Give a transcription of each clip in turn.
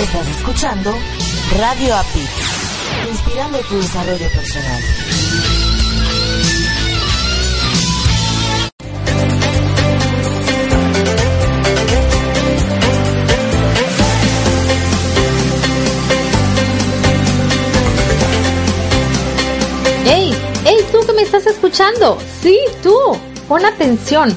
Estás escuchando Radio API, inspirando tu desarrollo personal. ¡Hey! ¡Hey, tú que me estás escuchando! Sí, tú. Pon atención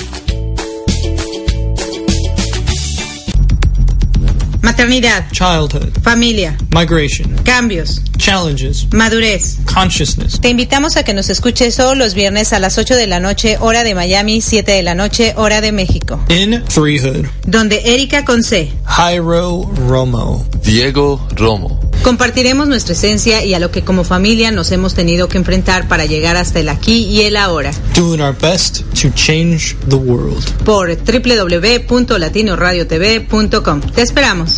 Maternidad, childhood, familia, migration, cambios, challenges, madurez. consciousness. Te invitamos a que nos escuches todos los viernes a las 8 de la noche, hora de Miami, 7 de la noche, hora de México. In Threehood, Donde Erika Conce Jairo Romo, Diego Romo. Compartiremos nuestra esencia y a lo que como familia nos hemos tenido que enfrentar para llegar hasta el aquí y el ahora. doing our best to change the world. Por www.latinoradiotv.com. Te esperamos.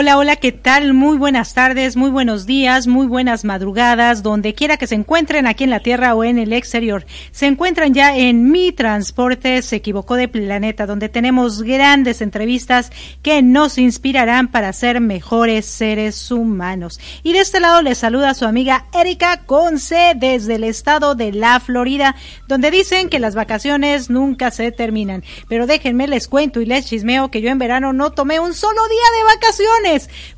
Hola, hola, ¿qué tal? Muy buenas tardes, muy buenos días, muy buenas madrugadas, donde quiera que se encuentren aquí en la Tierra o en el exterior. Se encuentran ya en Mi Transporte se equivocó de planeta, donde tenemos grandes entrevistas que nos inspirarán para ser mejores seres humanos. Y de este lado les saluda su amiga Erika Conce desde el estado de la Florida, donde dicen que las vacaciones nunca se terminan. Pero déjenme les cuento y les chismeo que yo en verano no tomé un solo día de vacaciones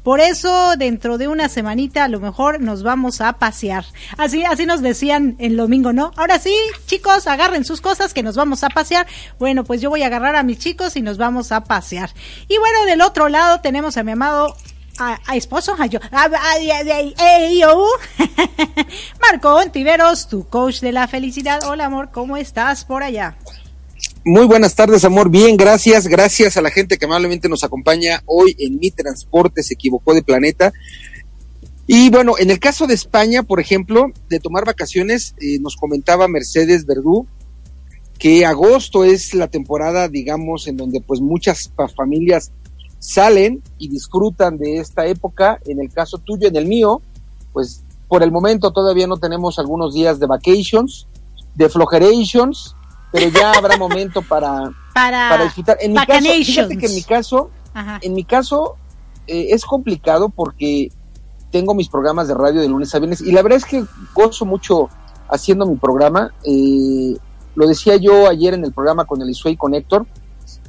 por eso, dentro de una semanita, a lo mejor nos vamos a pasear. Así, así nos decían el domingo, ¿no? Ahora sí, chicos, agarren sus cosas que nos vamos a pasear. Bueno, pues yo voy a agarrar a mis chicos y nos vamos a pasear. Y bueno, del otro lado tenemos a mi amado a, esposo, a yo. Marco Ontiveros, tu coach de la felicidad. Hola amor, ¿cómo estás por allá? Muy buenas tardes, amor. Bien, gracias. Gracias a la gente que amablemente nos acompaña hoy en Mi Transporte se equivocó de planeta. Y bueno, en el caso de España, por ejemplo, de tomar vacaciones, eh, nos comentaba Mercedes Verdú que agosto es la temporada, digamos, en donde pues muchas familias salen y disfrutan de esta época. En el caso tuyo, en el mío, pues por el momento todavía no tenemos algunos días de vacations, de flojerations, pero ya habrá momento para, para, disfrutar. En mi caso, fíjate que en mi caso, en mi caso eh, es complicado porque tengo mis programas de radio de lunes a viernes y la verdad es que gozo mucho haciendo mi programa. Eh, lo decía yo ayer en el programa con el Isuey con Héctor.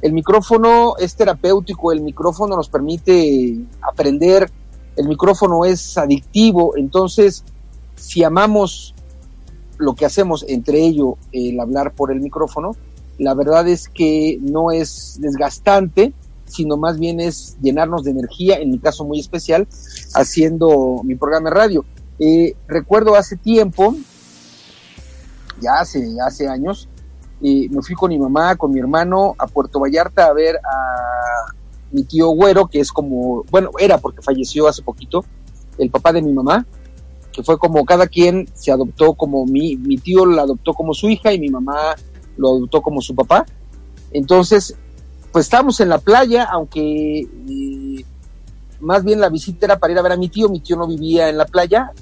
El micrófono es terapéutico, el micrófono nos permite aprender, el micrófono es adictivo, entonces si amamos lo que hacemos entre ello, el hablar por el micrófono, la verdad es que no es desgastante, sino más bien es llenarnos de energía, en mi caso muy especial, haciendo mi programa de radio. Eh, recuerdo hace tiempo, ya hace, hace años, eh, me fui con mi mamá, con mi hermano a Puerto Vallarta a ver a mi tío Güero, que es como, bueno, era porque falleció hace poquito, el papá de mi mamá, que fue como cada quien se adoptó como mi, mi tío la adoptó como su hija y mi mamá lo adoptó como su papá. Entonces, pues estábamos en la playa, aunque eh, más bien la visita era para ir a ver a mi tío, mi tío no vivía en la playa,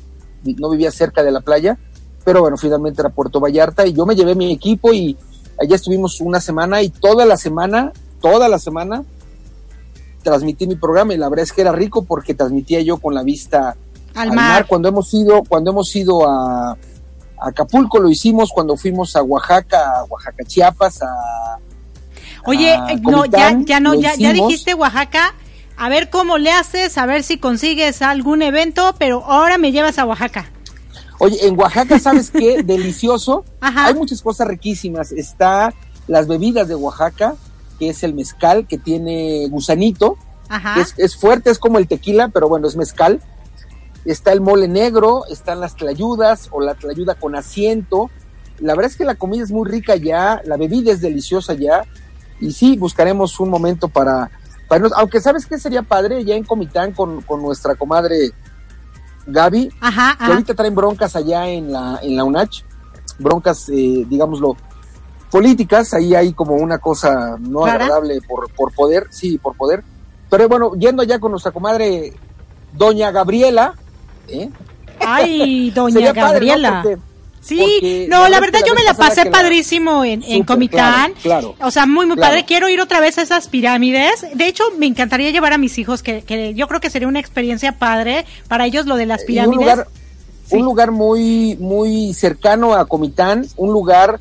no vivía cerca de la playa, pero bueno, finalmente era Puerto Vallarta y yo me llevé mi equipo y allá estuvimos una semana y toda la semana, toda la semana transmití mi programa y la verdad es que era rico porque transmitía yo con la vista al, mar. Cuando hemos ido, cuando hemos ido a, Acapulco lo hicimos, cuando fuimos a Oaxaca, a Oaxaca, Chiapas, a Oye, no, ya, ya no, ya, ya dijiste Oaxaca. A ver cómo le haces, a ver si consigues algún evento, pero ahora me llevas a Oaxaca. Oye, en Oaxaca, ¿sabes qué? Delicioso. Hay muchas cosas riquísimas. Está las bebidas de Oaxaca, que es el mezcal, que tiene gusanito. Es, es, fuerte, es como el tequila, pero bueno, es mezcal está el mole negro, están las tlayudas o la tlayuda con asiento. La verdad es que la comida es muy rica ya, la bebida es deliciosa ya, y sí, buscaremos un momento para, para aunque sabes que sería padre ya en Comitán con, con nuestra comadre Gaby, ajá, que ahorita traen broncas allá en la, en la UNACH, broncas, eh, digámoslo, políticas, ahí hay como una cosa no agradable por, por poder, sí, por poder. Pero bueno, yendo allá con nuestra comadre Doña Gabriela, ¿eh? Ay, doña Gabriela. sí, no, la verdad yo me la pasé padrísimo en, en Comitán. Claro, o sea, muy, muy padre. Quiero ir otra vez a esas pirámides. De hecho, me encantaría llevar a mis hijos, que, que yo creo que sería una experiencia padre para ellos lo de las pirámides. Un lugar, un lugar muy, muy cercano a Comitán, un lugar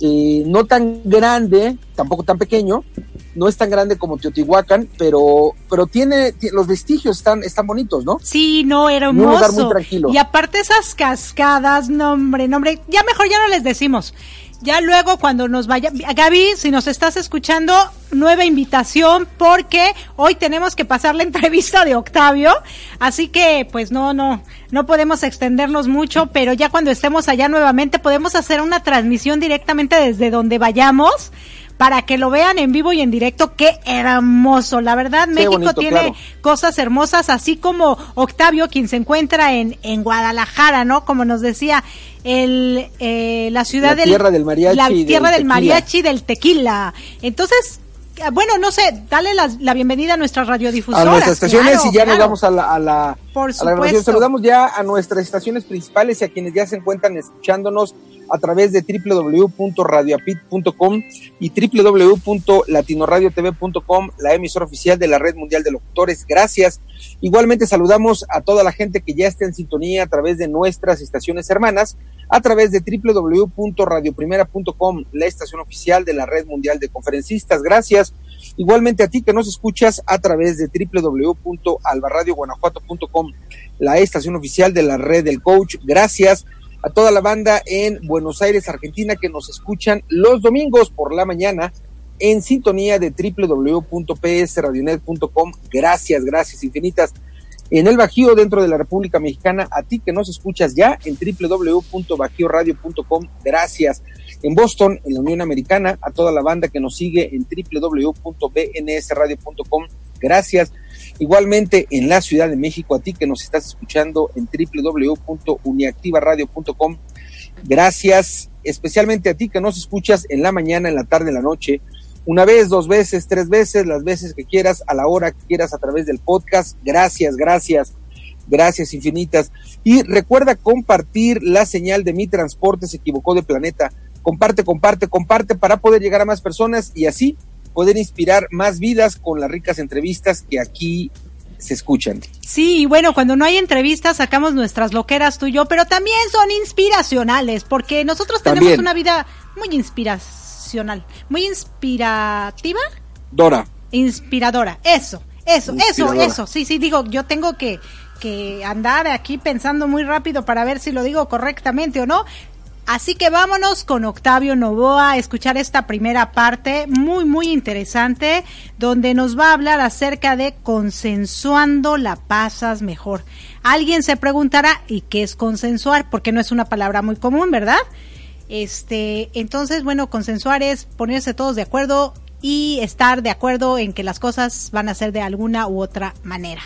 eh, no tan grande, tampoco tan pequeño, no es tan grande como Teotihuacán, pero, pero tiene, los vestigios están, están bonitos, ¿no? Sí, no, era hermoso. Un lugar muy tranquilo. Y aparte esas cascadas, nombre, nombre, ya mejor ya no les decimos. Ya luego cuando nos vaya, Gaby, si nos estás escuchando, nueva invitación porque hoy tenemos que pasar la entrevista de Octavio, así que pues no, no, no podemos extendernos mucho, pero ya cuando estemos allá nuevamente podemos hacer una transmisión directamente desde donde vayamos para que lo vean en vivo y en directo. Qué hermoso. La verdad, México tiene cosas hermosas, así como Octavio, quien se encuentra en, en Guadalajara, ¿no? Como nos decía, el, eh, la ciudad la del, tierra del mariachi. La tierra del, mariachi del tequila. Entonces, bueno, no sé, dale la, la, bienvenida a nuestras radiodifusoras. A nuestras estaciones y ya nos vamos a la, a la, Por a la Saludamos ya a nuestras estaciones principales y a quienes ya se encuentran escuchándonos a través de www.radioapit.com y www.latinoradiotv.com, la emisora oficial de la Red Mundial de Locutores. Gracias. Igualmente saludamos a toda la gente que ya está en sintonía a través de nuestras estaciones hermanas, a través de www.radioprimera.com, la estación oficial de la Red Mundial de Conferencistas. Gracias. Igualmente a ti que nos escuchas a través de www.albarradioguanajuato.com, la estación oficial de la Red del Coach. Gracias a toda la banda en Buenos Aires, Argentina, que nos escuchan los domingos por la mañana en sintonía de www.psradionet.com. Gracias, gracias infinitas. En el Bajío, dentro de la República Mexicana, a ti que nos escuchas ya en www.bajioradio.com. Gracias. En Boston, en la Unión Americana, a toda la banda que nos sigue en www.bnsradio.com. Gracias. Igualmente en la Ciudad de México, a ti que nos estás escuchando en www.uniactivaradio.com. Gracias especialmente a ti que nos escuchas en la mañana, en la tarde, en la noche, una vez, dos veces, tres veces, las veces que quieras, a la hora que quieras a través del podcast. Gracias, gracias, gracias infinitas. Y recuerda compartir la señal de mi transporte se equivocó de planeta. Comparte, comparte, comparte para poder llegar a más personas y así poder inspirar más vidas con las ricas entrevistas que aquí se escuchan. Sí, y bueno, cuando no hay entrevistas sacamos nuestras loqueras tú y yo, pero también son inspiracionales, porque nosotros tenemos una vida muy inspiracional, muy inspirativa. Dora. Inspiradora, eso, eso, eso, eso. Sí, sí, digo, yo tengo que, que andar aquí pensando muy rápido para ver si lo digo correctamente o no, Así que vámonos con Octavio Novoa a escuchar esta primera parte muy, muy interesante, donde nos va a hablar acerca de consensuando la pasas mejor. Alguien se preguntará, ¿y qué es consensuar? Porque no es una palabra muy común, ¿verdad? Este, entonces, bueno, consensuar es ponerse todos de acuerdo y estar de acuerdo en que las cosas van a ser de alguna u otra manera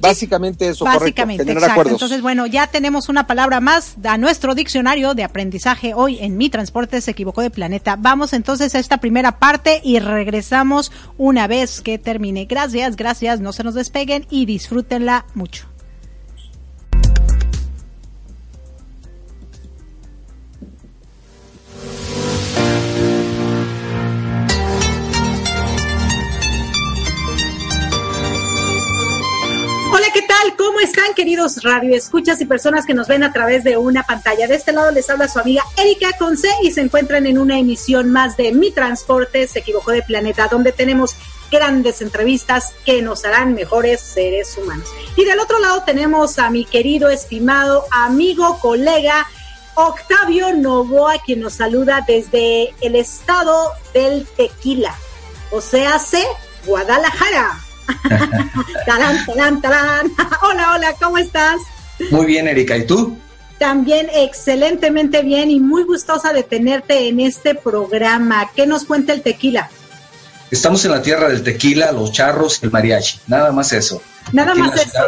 básicamente eso, básicamente, exacto. Entonces, bueno, ya tenemos una palabra más a nuestro diccionario de aprendizaje hoy en Mi Transporte se equivocó de planeta. Vamos entonces a esta primera parte y regresamos una vez que termine. Gracias, gracias, no se nos despeguen y disfrútenla mucho. Están, queridos radioescuchas y personas que nos ven a través de una pantalla? De este lado les habla su amiga Erika Conce y se encuentran en una emisión más de Mi Transporte se equivocó de planeta, donde tenemos grandes entrevistas que nos harán mejores seres humanos. Y del otro lado tenemos a mi querido, estimado amigo, colega, Octavio Novoa, quien nos saluda desde el estado del tequila, o sea, Guadalajara. talán, talán, talán. hola, hola, ¿cómo estás? Muy bien, Erika, ¿y tú? También excelentemente bien y muy gustosa de tenerte en este programa. ¿Qué nos cuenta el tequila? Estamos en la tierra del tequila, los charros y el mariachi, nada más eso. Nada más eso.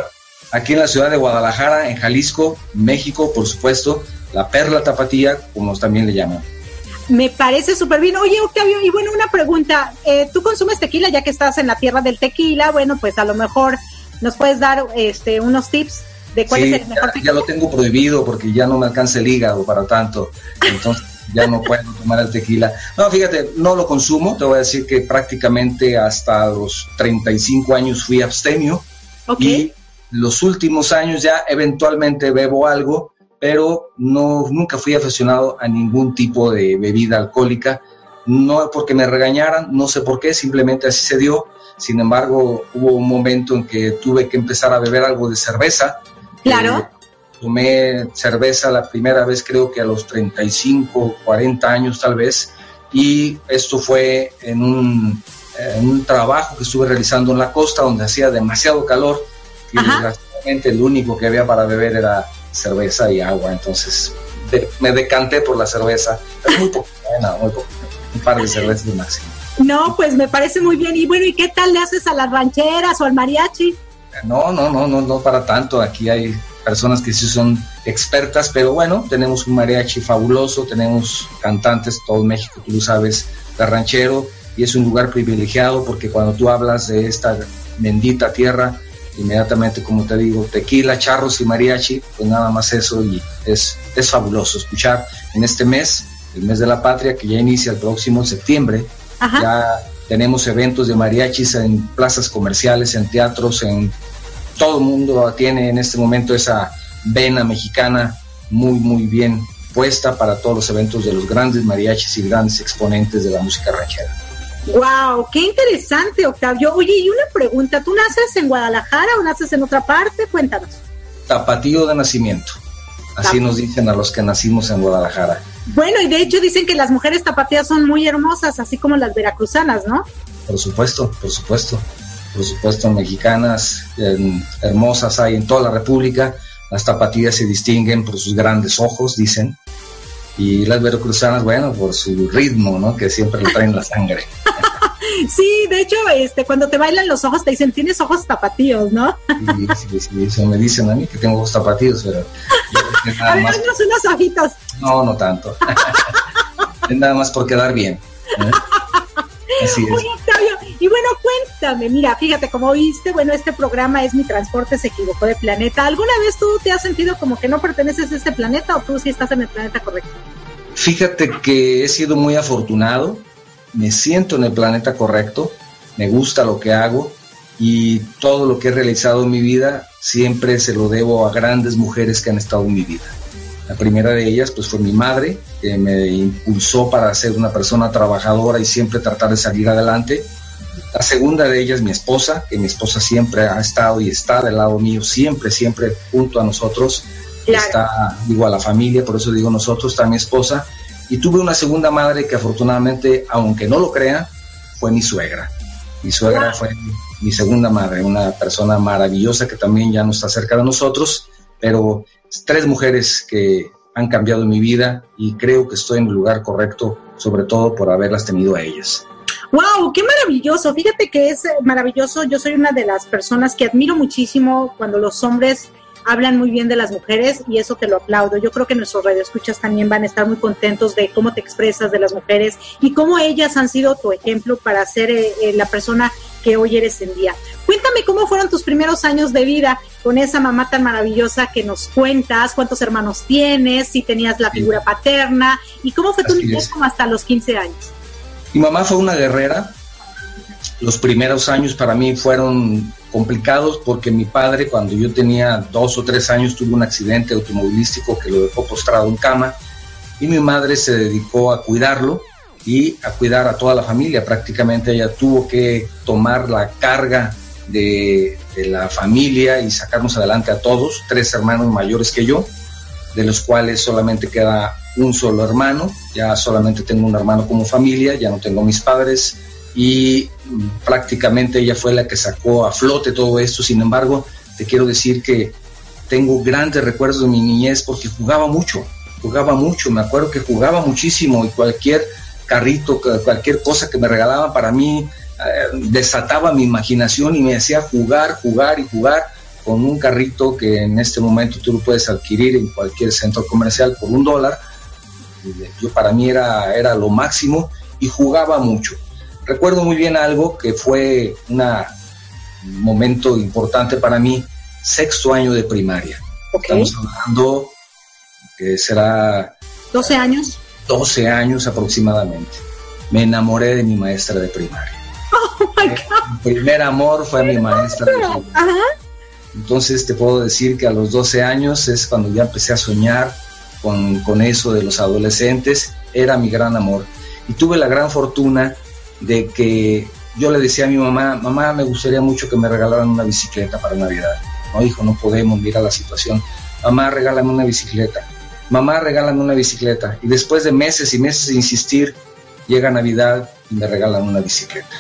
aquí en la ciudad de Guadalajara, en Jalisco, México, por supuesto, la perla tapatía, como también le llaman. Me parece súper bien. Oye, Octavio, y bueno, una pregunta. Eh, ¿Tú consumes tequila ya que estás en la tierra del tequila? Bueno, pues a lo mejor nos puedes dar este, unos tips de cuál es el mejor ya, Ya lo tengo prohibido porque ya no me alcanza el hígado para tanto. Entonces ya no puedo tomar el tequila. No, fíjate, no lo consumo. Te voy a decir que prácticamente hasta los 35 años fui abstemio. Ok. Y los últimos años ya eventualmente bebo algo pero no, nunca fui aficionado a ningún tipo de bebida alcohólica, no porque me regañaran, no sé por qué, simplemente así se dio. Sin embargo, hubo un momento en que tuve que empezar a beber algo de cerveza. Claro. Eh, tomé cerveza la primera vez creo que a los 35, 40 años tal vez, y esto fue en un, trabajo que estuve realizando en la costa donde hacía demasiado calor y desgraciadamente el único que había para beber era cerveza y agua, entonces me decanté por la cerveza, es muy poco, muy poco, un par de cervezas máximo. No, pues me parece muy bien. Y bueno, ¿y qué tal le haces a las rancheras o al mariachi? No, no, no, no, no para tanto. Aquí hay personas que sí son expertas, pero bueno, tenemos un mariachi fabuloso, tenemos cantantes, todo México, tú lo sabes, de ranchero, y es un lugar privilegiado porque cuando tú hablas de esta bendita tierra, inmediatamente, como te digo, tequila, charros y mariachi, pues nada más eso, y es, es fabuloso escuchar en este mes, el mes de la patria, que ya inicia el próximo septiembre, ya tenemos eventos de mariachis en plazas comerciales, en teatros, en todo el mundo tiene en este momento esa vena mexicana muy, muy bien puesta para todos los eventos de los grandes mariachis y grandes exponentes de la música ranchera. Wow, qué interesante, Octavio. Oye, y una pregunta, ¿tú naces en Guadalajara o naces en otra parte? Cuéntanos. Tapatío de nacimiento. Así nos dicen a los que nacimos en Guadalajara. Bueno, y de hecho dicen que las mujeres tapatías son muy hermosas, así como las veracruzanas, ¿no? Por supuesto, por supuesto por supuesto mexicanas hermosas hay en toda la República. Las tapatías se distinguen por sus grandes ojos, dicen, y las veracruzanas, bueno, por su ritmo, ¿no? Que siempre le traen la sangre. Sí, de hecho, este, cuando te bailan los ojos te dicen, tienes ojos tapatíos, ¿no? Sí, sí, eso me dicen a mí que tengo ojos tapatíos, pero... a ver, más... unos ojitos. No, no tanto. es nada más por quedar bien. ¿eh? Así es. Y bueno, cuéntame, mira, fíjate, como viste, bueno, este programa es Mi Transporte se equivocó de planeta. ¿Alguna vez tú te has sentido como que no perteneces a este planeta o tú sí estás en el planeta correcto? Fíjate que he sido muy afortunado, me siento en el planeta correcto, me gusta lo que hago y todo lo que he realizado en mi vida siempre se lo debo a grandes mujeres que han estado en mi vida. La primera de ellas pues fue mi madre, que me impulsó para ser una persona trabajadora y siempre tratar de salir adelante. La segunda de ellas, mi esposa, que mi esposa siempre ha estado y está del lado mío, siempre, siempre junto a nosotros. Está, digo, a la familia, por eso digo nosotros, está mi esposa. Y tuve una segunda madre que afortunadamente, aunque no lo crea, fue mi suegra. Mi suegra fue mi segunda madre, una persona maravillosa que también ya no está cerca de nosotros, pero tres mujeres que han cambiado mi vida y creo que estoy en el lugar correcto, sobre todo por haberlas tenido a ellas. ¡Wow! ¡Qué maravilloso! Fíjate que es maravilloso. Yo soy una de las personas que admiro muchísimo cuando los hombres hablan muy bien de las mujeres y eso te lo aplaudo. Yo creo que nuestros radioescuchas también van a estar muy contentos de cómo te expresas de las mujeres y cómo ellas han sido tu ejemplo para ser eh, eh, la persona que hoy eres en día. Cuéntame cómo fueron tus primeros años de vida con esa mamá tan maravillosa que nos cuentas, cuántos hermanos tienes, si tenías la figura paterna y cómo fue tu niñez como hasta los 15 años. Mi mamá fue una guerrera. Los primeros años para mí fueron complicados porque mi padre, cuando yo tenía dos o tres años, tuvo un accidente automovilístico que lo dejó postrado en cama y mi madre se dedicó a cuidarlo y a cuidar a toda la familia. Prácticamente ella tuvo que tomar la carga de, de, la familia y sacarnos adelante a todos, tres hermanos mayores que yo, de los cuales solamente queda un solo hermano, ya solamente tengo un hermano como familia, ya no tengo mis padres y prácticamente ella fue la que sacó a flote todo esto. Sin embargo, te quiero decir que tengo grandes recuerdos de mi niñez porque jugaba mucho, jugaba mucho, me acuerdo que jugaba muchísimo y cualquier carrito, cualquier cosa que me regalaban para mí eh, desataba mi imaginación y me hacía jugar, jugar y jugar con un carrito que en este momento tú lo puedes adquirir en cualquier centro comercial por un dólar yo para mí era, era lo máximo y jugaba mucho. Recuerdo muy bien algo que fue un momento importante para mí, sexto año de primaria. Estamos hablando que será... 12 años. 12 años aproximadamente. Me enamoré de mi maestra de primaria. Oh, my God. Mi primer amor fue mi maestra de primaria. Entonces te puedo decir que a los 12 años es cuando ya empecé a soñar con, eso de los adolescentes, era mi gran amor. Y tuve la gran fortuna de que yo le decía a mi mamá, mamá, me gustaría mucho que me regalaran una bicicleta para Navidad. No, hijo, no podemos, mira la situación. mamá, regálame una bicicleta, mamá, regálame una bicicleta. Y después de meses y meses de insistir, llega Navidad y me regalan una bicicleta.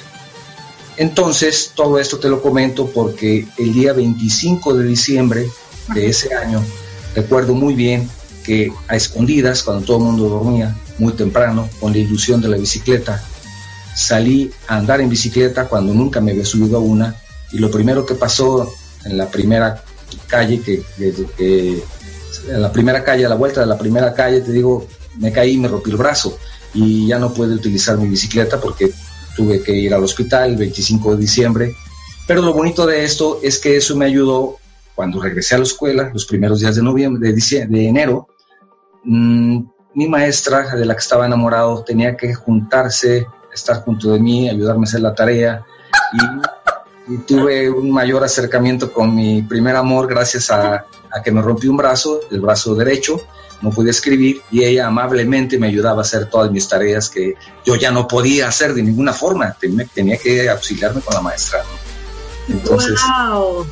Entonces, todo esto te lo comento porque el día 25 de diciembre de ese año, recuerdo muy bien que a escondidas, cuando todo el mundo dormía, muy temprano, con la ilusión de la bicicleta, salí a andar en bicicleta cuando nunca me había subido a una y lo primero que pasó en la primera calle, que, en la primera calle, a la vuelta de la primera calle, te digo, me caí y me rompí el brazo y ya no pude utilizar mi bicicleta porque tuve que ir al hospital el 25 de diciembre. Pero lo bonito de esto es que eso me ayudó cuando regresé a la escuela, los primeros días de noviembre, de, de enero, mmm, mi maestra de la que estaba enamorado tenía que juntarse, estar junto de mí, ayudarme a hacer la tarea. Y, tuve un mayor acercamiento con mi primer amor gracias a, que me rompí un brazo, el brazo derecho, no pude escribir y ella amablemente me ayudaba a hacer todas mis tareas que yo ya no podía hacer de ninguna forma, tenía que auxiliarme con la maestra. Entonces,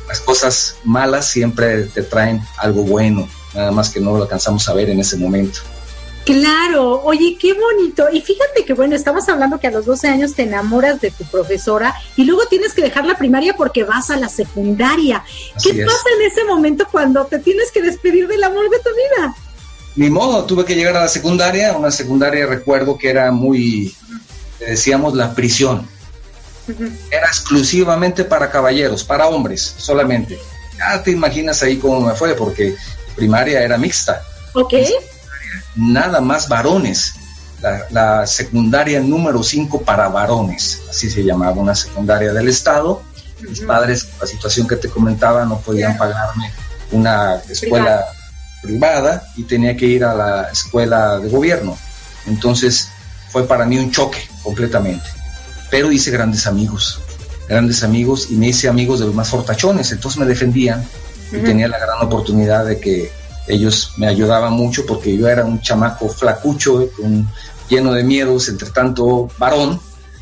las cosas malas siempre te traen algo bueno, nada más que no lo alcanzamos a ver en ese momento. Claro, oye, qué bonito. Y fíjate que, bueno, estabas hablando que a los 12 años te enamoras de tu profesora y luego tienes que dejar la primaria porque vas a la secundaria. ¿Qué pasa en ese momento cuando te tienes que despedir del amor de tu vida? Ni modo, tuve que llegar a la secundaria, una secundaria recuerdo que era muy, decíamos, la prisión. Era exclusivamente para caballeros, para hombres solamente. Ya te imaginas ahí cómo me fue, porque primaria era mixta. Ok nada más varones. La, secundaria número 5 para varones, así se llamaba, una secundaria del Estado. Mis padres, la situación que te comentaba, no podían pagarme una escuela privada y tenía que ir a la escuela de gobierno. Entonces fue para mí un choque completamente. Pero hice grandes amigos, grandes amigos y me hice amigos de los más fortachones, entonces me defendían y tenía la gran oportunidad de que ellos me ayudaban mucho porque yo era un chamaco flacucho, lleno de miedos, entre tanto varón,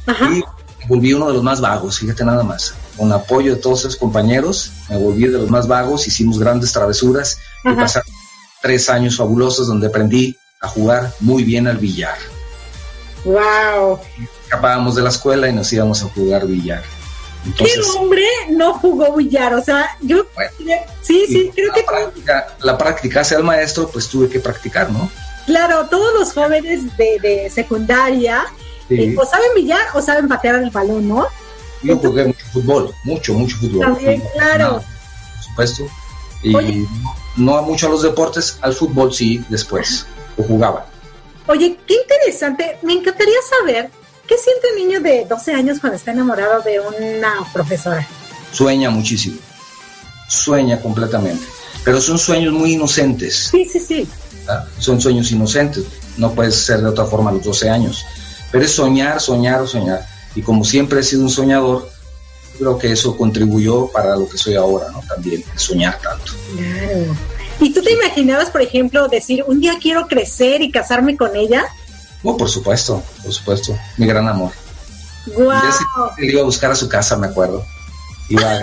y volví uno de los más vagos, fíjate nada más. Con apoyo de todos esos compañeros, me volví de los más vagos, hicimos grandes travesuras y pasaron tres años fabulosos donde aprendí a jugar muy bien al billar. ¡Wow! Escapábamos de la escuela y nos íbamos a jugar billar. ¿Qué hombre no jugó billar? O sea, yo sí, sí, creo que la práctica hace al maestro, pues tuve que practicar, ¿no? Claro, todos los jóvenes de, secundaria eh, o saben billar o saben patear el balón, ¿no? Yo jugué mucho fútbol, mucho, mucho fútbol. También, claro. por supuesto. Y no mucho a los deportes, al fútbol sí, después, lo jugaba. Oye, qué interesante. Me encantaría saber ¿Qué siente un niño de 12 años cuando está enamorado de una profesora? Sueña muchísimo. Sueña completamente. Pero son sueños muy inocentes. Sí, sí, sí. Ah, son sueños inocentes. No puede ser de otra forma a los 12 años. Pero es soñar, soñar, soñar. Y como siempre he sido un soñador, creo que eso contribuyó para lo que soy ahora, ¿no? También, soñar tanto. Claro. ¿Y tú te imaginabas, por ejemplo, decir, un día quiero crecer y casarme con ella? Oh, por supuesto, por supuesto. Mi gran amor. Wow. Yo iba a buscar a su casa, me acuerdo. Iba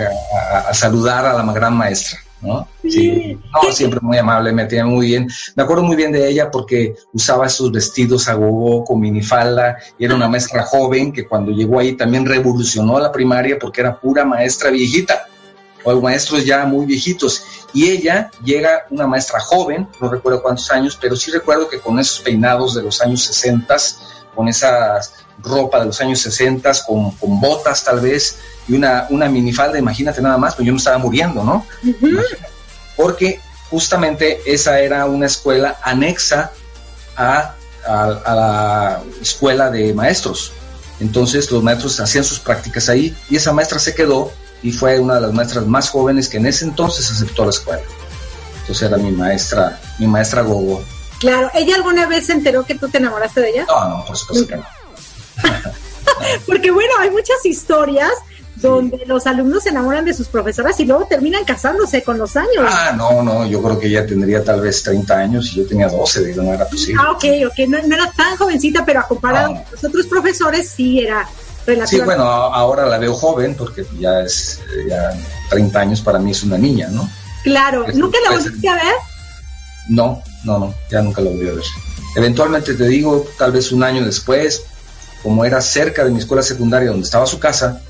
a, saludar a la gran maestra, ¿no? Sí. No, siempre muy amable, me tenía muy bien. Me acuerdo muy bien de ella porque usaba esos vestidos a gogo con minifalda y era una maestra joven que cuando llegó ahí también revolucionó la primaria porque era pura maestra viejita o maestros ya muy viejitos. Y ella llega, una maestra joven, no recuerdo cuántos años, pero sí recuerdo que con esos peinados de los años 60, con esa ropa de los años 60, con, con botas tal vez, y una, una minifalda, imagínate nada más, pues yo me estaba muriendo, ¿no? Porque justamente esa era una escuela anexa a, a la escuela de maestros. Entonces los maestros hacían sus prácticas ahí y esa maestra se quedó y fue una de las maestras más jóvenes que en ese entonces aceptó la escuela. Entonces era mi maestra, mi maestra Gogo. Claro, ¿ella alguna vez se enteró que tú te enamoraste de ella? No, no, por supuesto que no. Porque bueno, hay muchas historias donde los alumnos se enamoran de sus profesoras y luego terminan casándose con los años. Ah, no, no, yo creo que ella tendría tal vez 30 años y yo tenía 12, digo, no era posible. Ah, ok, ok, no, era tan jovencita, pero a comparado con los otros profesores sí era Sí, bueno, ahora la veo joven porque ya es ya 30 años para mí es una niña, ¿no? Claro, ¿nunca la volviste a ver? No, no, no, ya nunca lo volví a ver. Eventualmente te digo, tal vez un año después, como era cerca de mi escuela secundaria donde estaba su casa,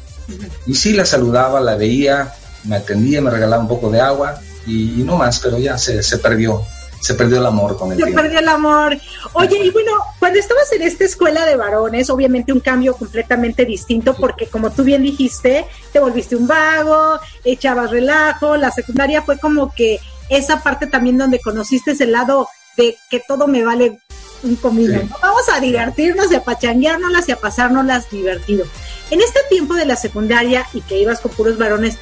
y sí la saludaba, la veía, me atendía, me regalaba un poco de agua y, no más, pero ya se, se perdió se perdió el amor con el Se perdió el amor. Oye, y bueno, cuando estabas en esta escuela de varones, obviamente un cambio completamente distinto, porque como tú bien dijiste, te volviste un vago, echabas relajo, la secundaria fue como que esa parte también donde conociste ese lado de que todo me vale un comino. Vamos a divertirnos y a pachangueárnoslas y a pasárnoslas divertido. En este tiempo de la secundaria y que ibas con puros varones,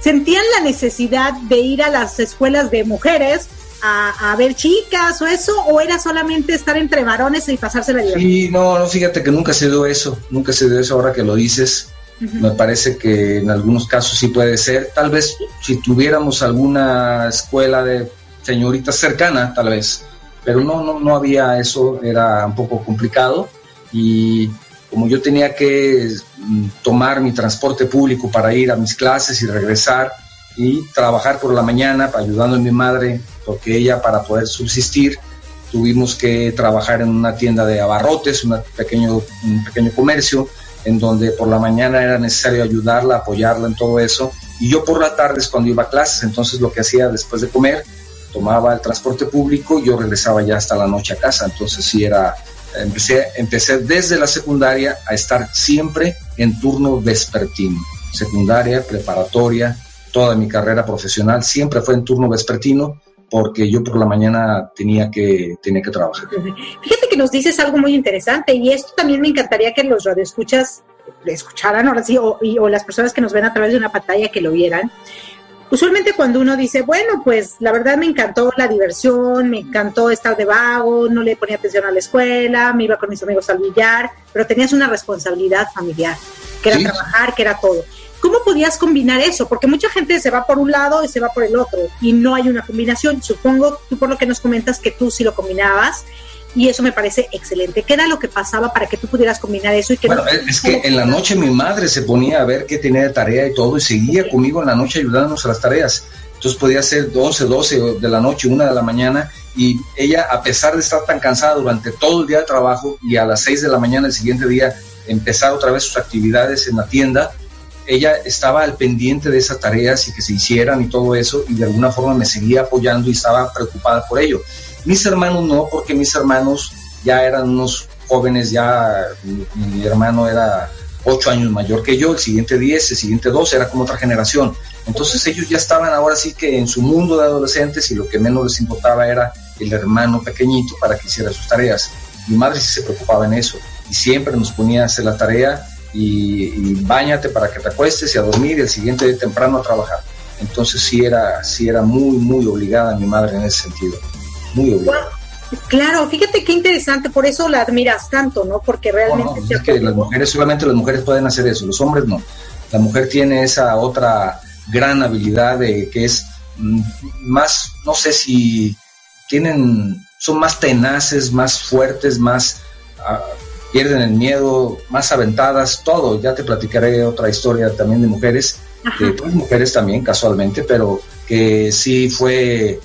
sentían la necesidad de ir a las escuelas de mujeres a, ver chicas o eso, o era solamente estar entre varones y pasarse la vida? Sí, no, no, fíjate que nunca se dio eso, nunca se dio eso ahora que lo dices. Me parece que en algunos casos sí puede ser. Tal vez si tuviéramos alguna escuela de señoritas cercana, tal vez. Pero no, no, no había eso, era un poco complicado. Y como yo tenía que mm, tomar mi transporte público para ir a mis clases y regresar y trabajar por la mañana ayudando a mi madre, porque ella para poder subsistir tuvimos que trabajar en una tienda de abarrotes, una pequeño, un pequeño comercio, en donde por la mañana era necesario ayudarla, apoyarla en todo eso. Y yo por la tarde es cuando iba a clases, entonces lo que hacía después de comer, tomaba el transporte público yo regresaba ya hasta la noche a casa. Entonces sí era empecé, empecé desde la secundaria a estar siempre en turno vespertino. Secundaria, preparatoria, toda mi carrera profesional siempre fue en turno vespertino porque yo por la mañana tenía que, tenía que trabajar. Fíjate que nos dices algo muy interesante y esto también me encantaría que los radioescuchas escucharan ahora sí, o, o las personas que nos ven a través de una pantalla que lo vieran usualmente cuando uno dice, bueno, pues la verdad me encantó la diversión, me encantó estar de vago, no le ponía atención a la escuela, me iba con mis amigos al billar, pero tenías una responsabilidad familiar, que era trabajar, que era todo. ¿Cómo podías combinar eso? Porque mucha gente se va por un lado y se va por el otro y no hay una combinación. Supongo, tú por lo que nos comentas, que tú sí lo combinabas y eso me parece excelente. ¿Qué era lo que pasaba para que tú pudieras combinar eso? Y que bueno, es que en la noche mi madre se ponía a ver qué tenía de tarea y todo y seguía conmigo en la noche ayudándonos a las tareas. Entonces podía ser 11, 12 de la noche, 1 de la mañana y ella, a pesar de estar tan cansada durante todo el día de trabajo y a las 6 de la mañana el siguiente día empezar otra vez sus actividades en la tienda, ella estaba al pendiente de esas tareas y que se hicieran y todo eso y de alguna forma me seguía apoyando y estaba preocupada por ello. Mis hermanos no, porque mis hermanos ya eran unos jóvenes, ya mi, hermano era ocho años mayor que yo, el siguiente diez, el siguiente dos, era como otra generación. Entonces ellos ya estaban ahora sí que en su mundo de adolescentes y lo que menos les importaba era el hermano pequeñito para que hiciera sus tareas. Mi madre sí se preocupaba en eso y siempre nos ponía a hacer la tarea y, bañate para que te acuestes y a dormir y el siguiente día temprano a trabajar. Entonces sí era, sí era muy, muy obligada mi madre en ese sentido muy obligado. Claro, fíjate qué interesante, por eso la admiras tanto, ¿no? Porque realmente... es que las mujeres, solamente las mujeres pueden hacer eso, los hombres no. La mujer tiene esa otra gran habilidad de que es mm, más, no sé si tienen, son más tenaces, más fuertes, más ah, pierden el miedo, más aventadas, todo. Ya te platicaré otra historia también de mujeres, de pues, mujeres también casualmente, pero que sí fue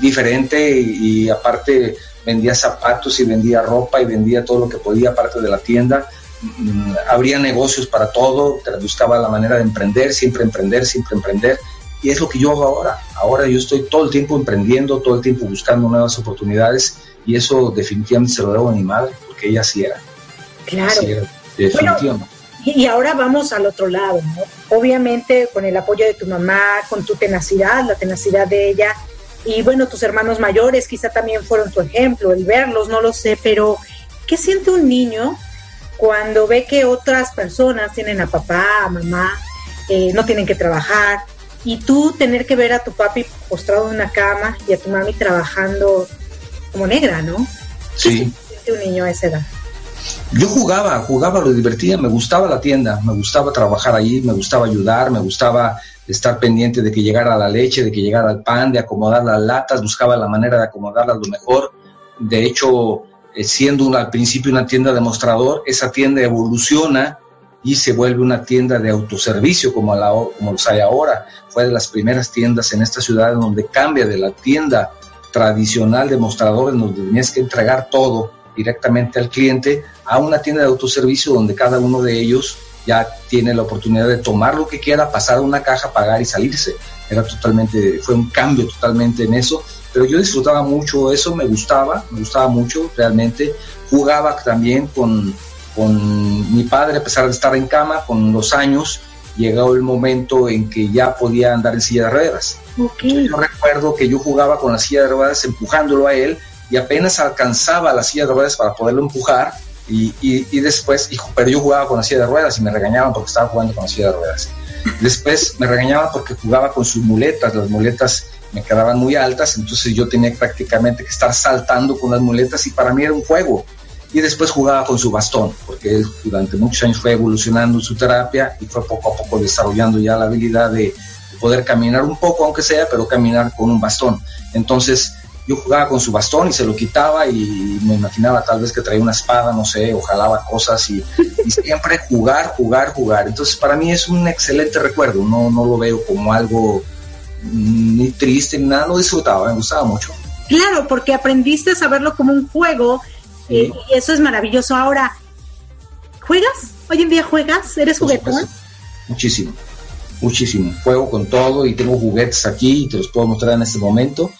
diferente y, aparte vendía zapatos y vendía ropa y vendía todo lo que podía aparte de la tienda. Mm, habría negocios para todo, te buscaba la manera de emprender, siempre emprender, siempre emprender. Y es lo que yo hago ahora. Ahora yo estoy todo el tiempo emprendiendo, todo el tiempo buscando nuevas oportunidades y eso definitivamente se lo debo a mi madre, porque ella sí era. Claro. definitivamente. y ahora vamos al otro lado, ¿no? Obviamente con el apoyo de tu mamá, con tu tenacidad, la tenacidad de ella, y bueno, tus hermanos mayores quizá también fueron tu ejemplo, el verlos, no lo sé, pero ¿qué siente un niño cuando ve que otras personas tienen a papá, a mamá, eh, no tienen que trabajar, y tú tener que ver a tu papi postrado en una cama y a tu mami trabajando como negra, ¿no? Sí. ¿Qué siente un niño a esa edad? Yo jugaba, jugaba, lo divertía, me gustaba la tienda, me gustaba trabajar allí, me gustaba ayudar, me gustaba estar pendiente de que llegara la leche, de que llegara el pan, de acomodar las latas, buscaba la manera de acomodarlas lo mejor. De hecho, eh, siendo al principio una tienda de mostrador, esa tienda evoluciona y se vuelve una tienda de autoservicio como, la, como los hay ahora. Fue de las primeras tiendas en esta ciudad donde cambia de la tienda tradicional de mostradores donde tenías que entregar todo directamente al cliente a una tienda de autoservicio donde cada uno de ellos ya tiene la oportunidad de tomar lo que quiera, pasar a una caja, pagar y salirse. Era totalmente, fue un cambio totalmente en eso, pero yo disfrutaba mucho eso, me gustaba, me gustaba mucho realmente. Jugaba también con, con mi padre, a pesar de estar en cama, con los años, llegó el momento en que ya podía andar en silla de ruedas. Yo recuerdo que yo jugaba con la silla de ruedas empujándolo a él y apenas alcanzaba la silla de ruedas para poderlo empujar y, y, después, pero yo jugaba con la silla de ruedas y me regañaban porque estaba jugando con la silla de ruedas. Después me regañaban porque jugaba con sus muletas, las muletas me quedaban muy altas, entonces yo tenía prácticamente que estar saltando con las muletas y para mí era un juego. Y después jugaba con su bastón, porque él durante muchos años fue evolucionando su terapia y fue poco a poco desarrollando ya la habilidad de poder caminar un poco, aunque sea, pero caminar con un bastón. Entonces, yo jugaba con su bastón y se lo quitaba y me imaginaba tal vez que traía una espada, no sé, o jalaba cosas y, siempre jugar, jugar, jugar. Entonces para mí es un excelente recuerdo, no, no lo veo como algo ni triste ni nada, lo disfrutaba, me gustaba mucho. Claro, porque aprendiste a saberlo como un juego eh, y eso es maravilloso. Ahora, ¿juegas? ¿Hoy en día juegas? ¿Eres juguetón? Muchísimo, muchísimo. Juego con todo y tengo juguetes aquí y te los puedo mostrar en este momento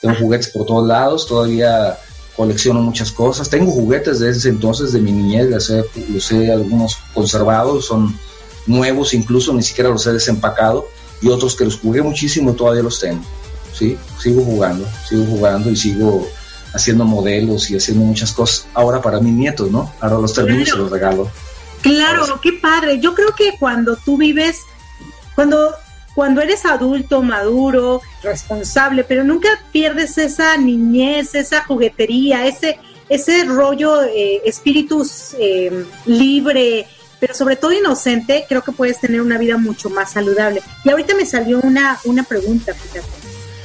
tengo juguetes por todos lados, todavía colecciono muchas cosas. Tengo juguetes de ese entonces, de mi niñez, los he, algunos conservados, son nuevos incluso, ni siquiera los he desempacado, y otros que los jugué muchísimo todavía los tengo. ¿sí? Sigo jugando, sigo jugando y sigo haciendo modelos y haciendo muchas cosas. Ahora para mis nietos, ¿no? Ahora los termino y se los regalo. Claro, qué padre. Yo creo que cuando tú vives, cuando cuando eres adulto, maduro, responsable, pero nunca pierdes esa niñez, esa juguetería, ese, ese rollo, eh, espíritus eh, libre, pero sobre todo inocente, creo que puedes tener una vida mucho más saludable. Y ahorita me salió una, una pregunta, fíjate.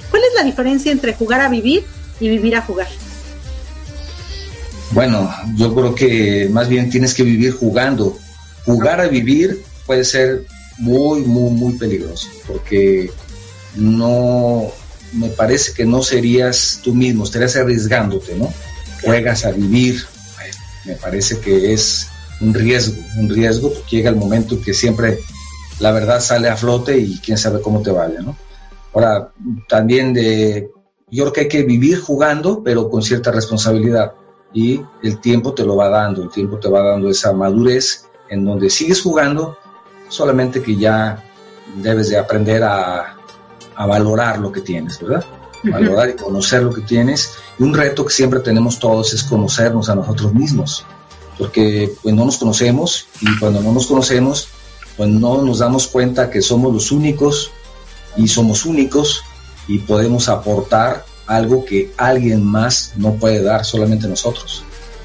¿Cuál es la diferencia entre jugar a vivir y vivir a jugar? Bueno, yo creo que más bien tienes que vivir jugando. Jugar a vivir puede ser muy, muy, muy peligroso, porque no, me parece que no serías tú mismo, estarías arriesgándote, ¿no? Juegas a vivir, me parece que es un riesgo, un riesgo, porque llega el momento que siempre la verdad sale a flote y quién sabe cómo te vaya, ¿no? Ahora, también de, yo creo que hay que vivir jugando, pero con cierta responsabilidad. Y el tiempo te lo va dando, el tiempo te va dando esa madurez en donde sigues jugando, solamente que ya debes de aprender a, valorar lo que tienes, ¿verdad? Valorar y conocer lo que tienes. Y un reto que siempre tenemos todos es conocernos a nosotros mismos, porque pues no nos conocemos y cuando no nos conocemos, pues no nos damos cuenta que somos los únicos y somos únicos y podemos aportar algo que alguien más no puede dar, solamente nosotros.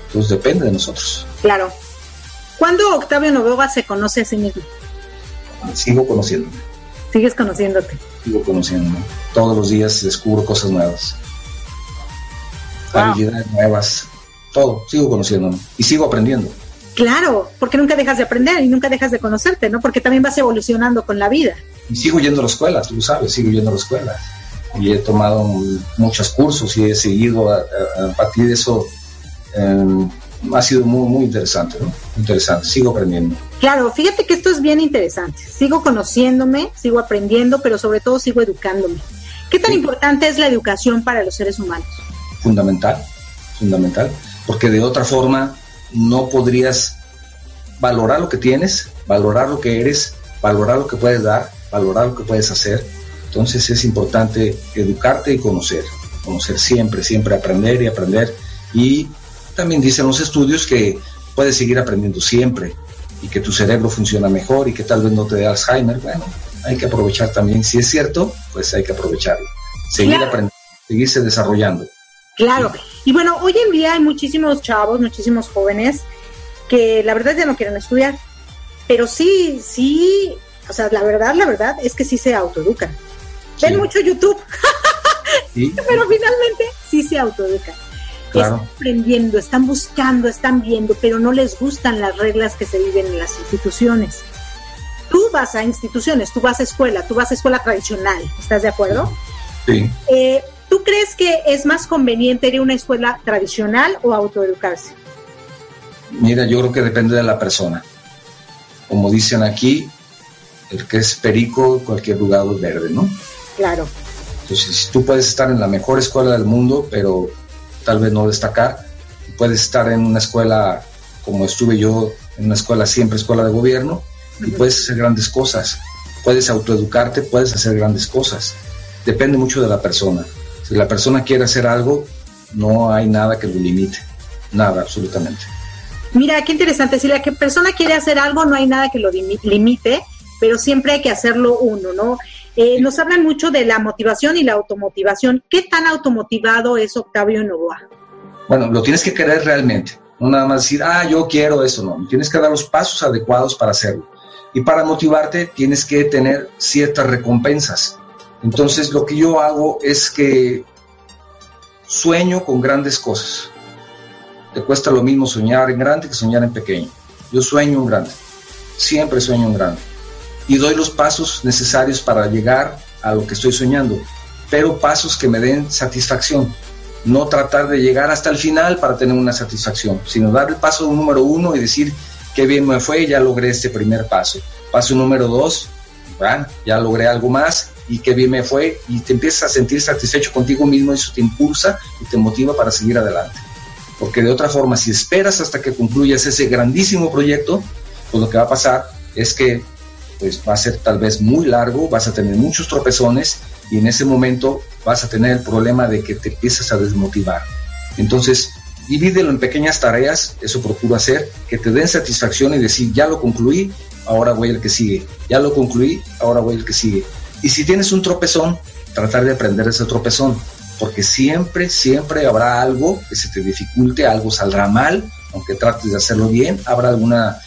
Entonces depende de nosotros. Claro. ¿Cuándo Octavio Novoa se conoce a sí mismo? Sigo conociéndome. Sigues conociéndote. Sigo conociéndome. Todos los días descubro cosas nuevas. Habilidades nuevas. Todo. Sigo conociéndome. Y sigo aprendiendo. Claro, porque nunca dejas de aprender y nunca dejas de conocerte, ¿no? Porque también vas evolucionando con la vida. Y sigo yendo a la escuela, tú sabes, sigo yendo a la escuela. Y he tomado muchos cursos y he seguido a, partir de eso. Em, ha sido muy, muy interesante, ¿no? Interesante, sigo aprendiendo. Claro, fíjate que esto es bien interesante. Sigo conociéndome, sigo aprendiendo, pero sobre todo sigo educándome. ¿Qué tan importante es la educación para los seres humanos? Fundamental, fundamental, porque de otra forma no podrías valorar lo que tienes, valorar lo que eres, valorar lo que puedes dar, valorar lo que puedes hacer. Entonces es importante educarte y conocer, conocer siempre, siempre aprender y aprender y también dicen los estudios que puedes seguir aprendiendo siempre y que tu cerebro funciona mejor y que tal vez no te dé Alzheimer. Bueno, hay que aprovechar también. Si es cierto, pues hay que aprovecharlo. Seguir aprendiendo, seguirse desarrollando. Claro. Y bueno, hoy en día hay muchísimos chavos, muchísimos jóvenes que la verdad ya no quieren estudiar. Pero sí, sí, o sea, la verdad, la verdad es que sí se autoeducan. Ven mucho YouTube. pero finalmente sí se autoeducan. Están aprendiendo, están buscando, están viendo, pero no les gustan las reglas que se viven en las instituciones. Tú vas a instituciones, tú vas a escuela, tú vas a escuela tradicional, ¿estás de acuerdo? Sí. Eh, ¿Tú crees que es más conveniente ir a una escuela tradicional o autoeducarse? Mira, yo creo que depende de la persona. Como dicen aquí, el que es perico, cualquier lugar es verde, ¿no? Claro. Entonces, tú puedes estar en la mejor escuela del mundo, pero tal vez no destacar. Puedes estar en una escuela como estuve yo, en una escuela siempre, escuela de gobierno, y puedes hacer grandes cosas. Puedes autoeducarte, puedes hacer grandes cosas. Depende mucho de la persona. Si la persona quiere hacer algo, no hay nada que lo limite. Nada, absolutamente. Mira, qué interesante. Si la persona quiere hacer algo, no hay nada que lo limite, pero siempre hay que hacerlo uno, ¿no? Eh, nos hablan mucho de la motivación y la automotivación. ¿Qué tan automotivado es Octavio Novoa? Bueno, lo tienes que querer realmente. No nada más decir, ah, yo quiero eso, no. Tienes que dar los pasos adecuados para hacerlo. Y para motivarte tienes que tener ciertas recompensas. Entonces lo que yo hago es que sueño con grandes cosas. Te cuesta lo mismo soñar en grande que soñar en pequeño. Yo sueño en grande. Siempre sueño en grande y doy los pasos necesarios para llegar a lo que estoy soñando, pero pasos que me den satisfacción. No tratar de llegar hasta el final para tener una satisfacción, sino dar el paso número uno y decir, qué bien me fue, ya logré este primer paso. Paso número dos, ya logré algo más y qué bien me fue y te empiezas a sentir satisfecho contigo mismo y eso te impulsa y te motiva para seguir adelante. Porque de otra forma, si esperas hasta que concluyas ese grandísimo proyecto, pues lo que va a pasar es que pues va a ser tal vez muy largo, vas a tener muchos tropezones y en ese momento vas a tener el problema de que te empiezas a desmotivar. Entonces, divídelo en pequeñas tareas, eso procuro hacer, que te den satisfacción y decir, ya lo concluí, ahora voy al que sigue, ya lo concluí, ahora voy al que sigue. Y si tienes un tropezón, tratar de aprender ese tropezón, porque siempre, siempre habrá algo que se te dificulte, algo saldrá mal, aunque trates de hacerlo bien, habrá alguna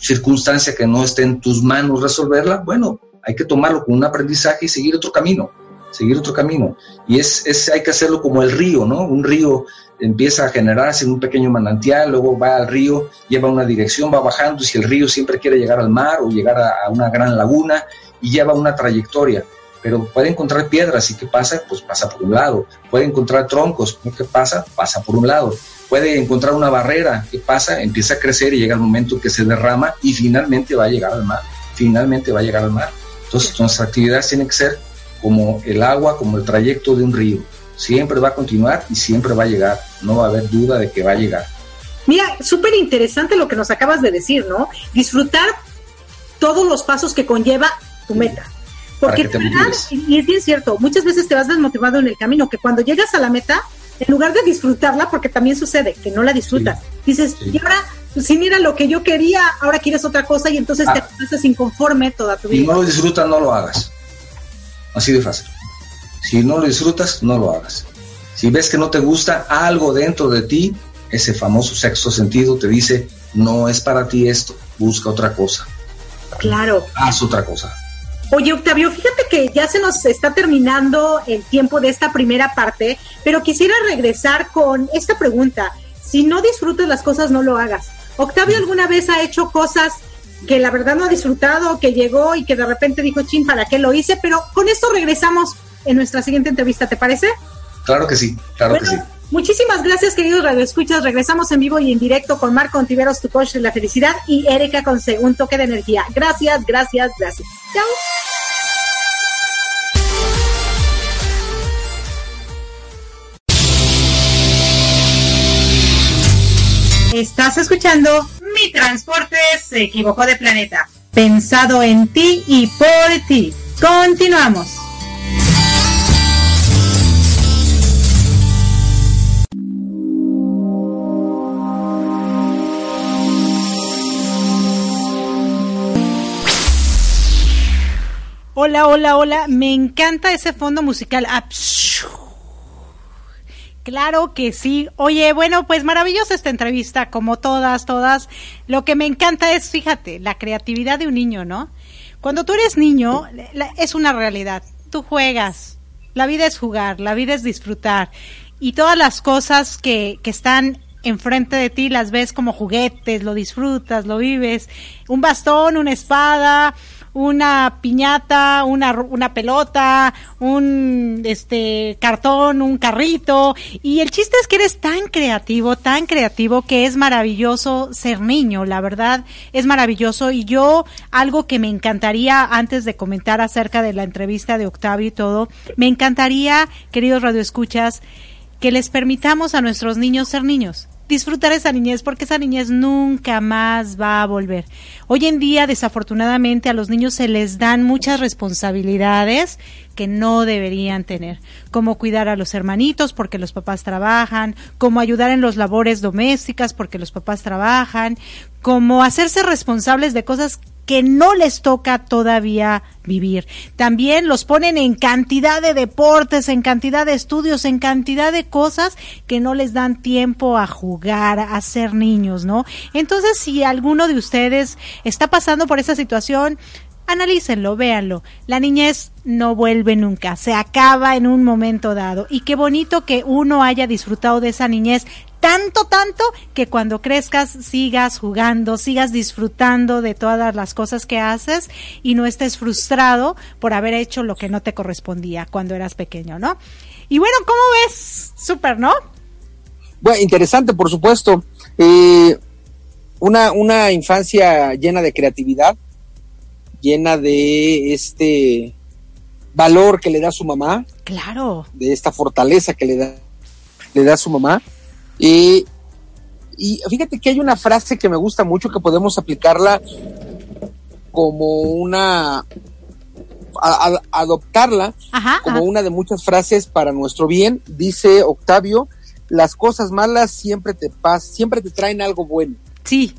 circunstancia que no esté en tus manos resolverla, bueno, hay que tomarlo como un aprendizaje y seguir otro camino, seguir otro camino. Y es, es, hay que hacerlo como el río, ¿no? Un río empieza a generarse en un pequeño manantial, luego va al río, lleva una dirección, va bajando, y si el río siempre quiere llegar al mar o llegar a, a una gran laguna y lleva una trayectoria, pero puede encontrar piedras y ¿qué pasa? Pues pasa por un lado. Puede encontrar troncos, ¿qué pasa? Pasa por un lado puede encontrar una barrera. ¿Qué pasa? Empieza a crecer y llega el momento que se derrama y finalmente va a llegar al mar. Finalmente va a llegar al mar. Entonces nuestra actividad tiene que ser como el agua, como el trayecto de un río. Siempre va a continuar y siempre va a llegar. No va a haber duda de que va a llegar. Mira, súper interesante lo que nos acabas de decir, ¿no? Disfrutar todos los pasos que conlleva tu meta. Porque y es bien cierto, muchas veces te vas desmotivado en el camino, que cuando llegas a la meta, en lugar de disfrutarla, porque también sucede que no la disfrutas, dices, y ahora, pues sí, mira lo que yo quería, ahora quieres otra cosa y entonces te haces ah. inconforme toda tu vida. Si no lo disfrutas, no lo hagas. Así de fácil. Si no lo disfrutas, no lo hagas. Si ves que no te gusta algo dentro de ti, ese famoso sexto sentido te dice, no es para ti esto, busca otra cosa. Claro. Haz otra cosa. Oye, Octavio, fíjate que ya se nos está terminando el tiempo de esta primera parte, pero quisiera regresar con esta pregunta. Si no disfrutas las cosas, no lo hagas. Octavio alguna vez ha hecho cosas que la verdad no ha disfrutado, que llegó y que de repente dijo, chin, ¿para qué lo hice? Pero con esto regresamos en nuestra siguiente entrevista, ¿te parece? Claro que sí, claro que sí. Muchísimas gracias, queridos radioescuchas. Regresamos en vivo y en directo con Marco Ontiveros, tu coach de la felicidad, y Erika con un toque de energía. Gracias, gracias, gracias. Chao. Estás escuchando Mi Transporte se equivocó de planeta. Pensado en ti y por ti. Continuamos. Hola, hola, hola. Me encanta ese fondo musical. Claro que sí. Oye, bueno, pues maravillosa esta entrevista, como todas, todas. Lo que me encanta es, fíjate, la creatividad de un niño, ¿no? Cuando tú eres niño, es una realidad. Tú juegas. La vida es jugar, la vida es disfrutar. y todas las cosas que, que están enfrente de ti las ves como juguetes, lo disfrutas, lo vives. Un bastón, una espada, una piñata, una, una pelota, un este cartón, un carrito. Y el chiste es que eres tan creativo, tan creativo que es maravilloso ser niño, la verdad es maravilloso. Y yo, algo que me encantaría, antes de comentar acerca de la entrevista de Octavio y todo, me encantaría, queridos radioescuchas, que les permitamos a nuestros niños ser niños disfrutar esa niñez porque esa niñez nunca más va a volver. Hoy en día, desafortunadamente, a los niños se les dan muchas responsabilidades que no deberían tener, como cuidar a los hermanitos porque los papás trabajan, como ayudar en los labores domésticas porque los papás trabajan, como hacerse responsables de cosas que no les toca todavía vivir. También los ponen en cantidad de deportes, en cantidad de estudios, en cantidad de cosas que no les dan tiempo a jugar, a ser niños, ¿no? Entonces, si alguno de ustedes está pasando por esa situación, analícenlo, véanlo. La niñez no vuelve nunca, se acaba en un momento dado. Y qué bonito que uno haya disfrutado de esa niñez tanto, tanto que cuando crezcas sigas jugando, sigas disfrutando de todas las cosas que haces y no estés frustrado por haber hecho lo que no te correspondía cuando eras pequeño, ¿no? Y bueno, ¿cómo ves? Súper, ¿no? Bueno, interesante, por supuesto. Eh, una, una infancia llena de creatividad, llena de este valor que le da su mamá. Claro. De esta fortaleza que le da, le da su mamá. Y, y fíjate que hay una frase que me gusta mucho que podemos aplicarla como una adoptarla como una de muchas frases para nuestro bien. Dice Octavio, las cosas malas siempre te pasan, siempre te traen algo bueno. Sí.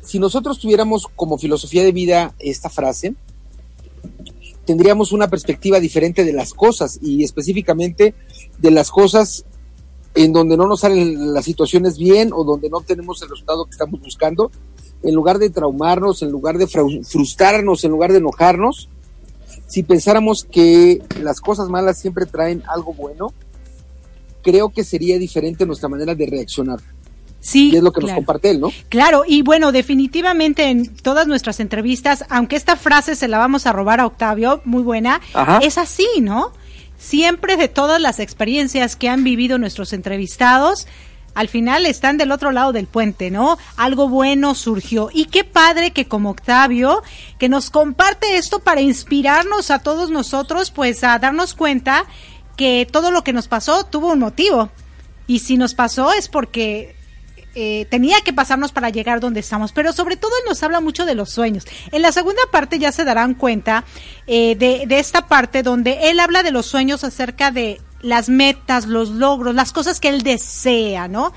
Si nosotros tuviéramos como filosofía de vida esta frase, tendríamos una perspectiva diferente de las cosas y específicamente de las cosas en donde no nos salen las situaciones bien o donde no tenemos el resultado que estamos buscando, en lugar de traumarnos, en lugar de frustrarnos, en lugar de enojarnos, si pensáramos que las cosas malas siempre traen algo bueno, creo que sería diferente nuestra manera de reaccionar. Sí, es lo que nos comparte él, ¿no? Claro, y bueno, definitivamente en todas nuestras entrevistas, aunque esta frase se la vamos a robar a Octavio, muy buena, es así, ¿no? Siempre de todas las experiencias que han vivido nuestros entrevistados, al final están del otro lado del puente, ¿no? Algo bueno surgió. Y qué padre que como Octavio, que nos comparte esto para inspirarnos a todos nosotros, pues a darnos cuenta que todo lo que nos pasó tuvo un motivo. Y si nos pasó es porque eh, tenía que pasarnos para llegar donde estamos, pero sobre todo nos habla mucho de los sueños. En la segunda parte ya se darán cuenta eh, de, esta parte donde él habla de los sueños acerca de las metas, los logros, las cosas que él desea, ¿no?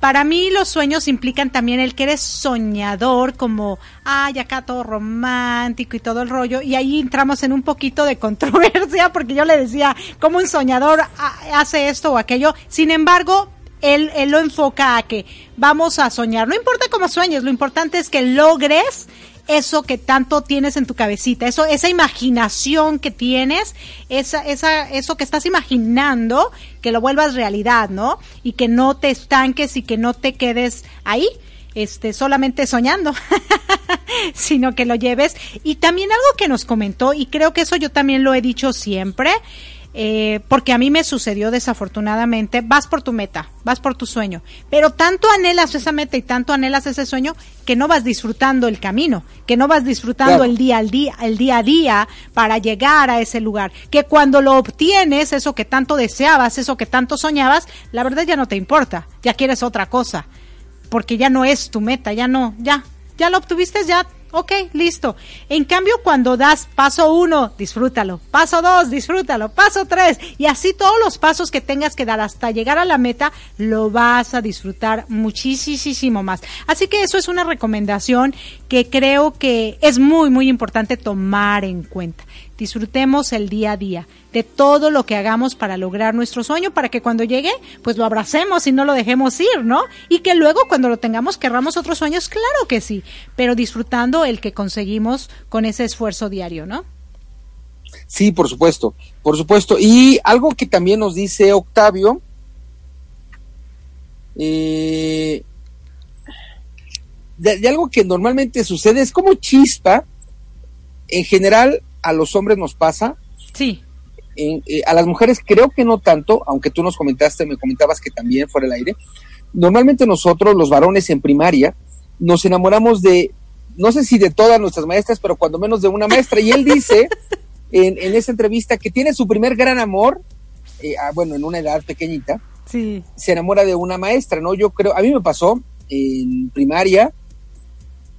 Para mí los sueños implican también el que eres soñador, como, ay, acá todo romántico y todo el rollo, y ahí entramos en un poquito de controversia, porque yo le decía, como un soñador hace esto o aquello, sin embargo, él, él lo enfoca a que vamos a soñar. No importa cómo sueñes, lo importante es que logres eso que tanto tienes en tu cabecita, eso, esa imaginación que tienes, esa, esa, eso que estás imaginando, que lo vuelvas realidad, ¿no? Y que no te estanques y que no te quedes ahí, este, solamente soñando, sino que lo lleves. Y también algo que nos comentó, y creo que eso yo también lo he dicho siempre, eh, porque a mí me sucedió desafortunadamente, vas por tu meta, vas por tu sueño, pero tanto anhelas esa meta y tanto anhelas ese sueño que no vas disfrutando el camino, que no vas disfrutando el día al día, el día a día para llegar a ese lugar, que cuando lo obtienes, eso que tanto deseabas, eso que tanto soñabas, la verdad ya no te importa, ya quieres otra cosa, porque ya no es tu meta, ya no, ya, ya lo obtuviste, ya Ok, listo. En cambio, cuando das paso uno, disfrútalo. Paso dos, disfrútalo. Paso tres. Y así todos los pasos que tengas que dar hasta llegar a la meta, lo vas a disfrutar muchísimo más. Así que eso es una recomendación que creo que es muy, muy importante tomar en cuenta disfrutemos el día a día de todo lo que hagamos para lograr nuestro sueño, para que cuando llegue, pues lo abracemos y no lo dejemos ir, ¿no? Y que luego cuando lo tengamos querramos otros sueños, claro que sí, pero disfrutando el que conseguimos con ese esfuerzo diario, ¿no? Sí, por supuesto, por supuesto. Y algo que también nos dice Octavio, eh, de, algo que normalmente sucede, es como chispa, en general a los hombres nos pasa. Sí. Eh, a las mujeres creo que no tanto, aunque tú nos comentaste, me comentabas que también fuera el aire. Normalmente nosotros, los varones en primaria, nos enamoramos de, no sé si de todas nuestras maestras, pero cuando menos de una maestra. Y él dice en, en esa entrevista que tiene su primer gran amor, eh, ah, bueno, en una edad pequeñita, sí. se enamora de una maestra, ¿no? Yo creo, a mí me pasó en primaria,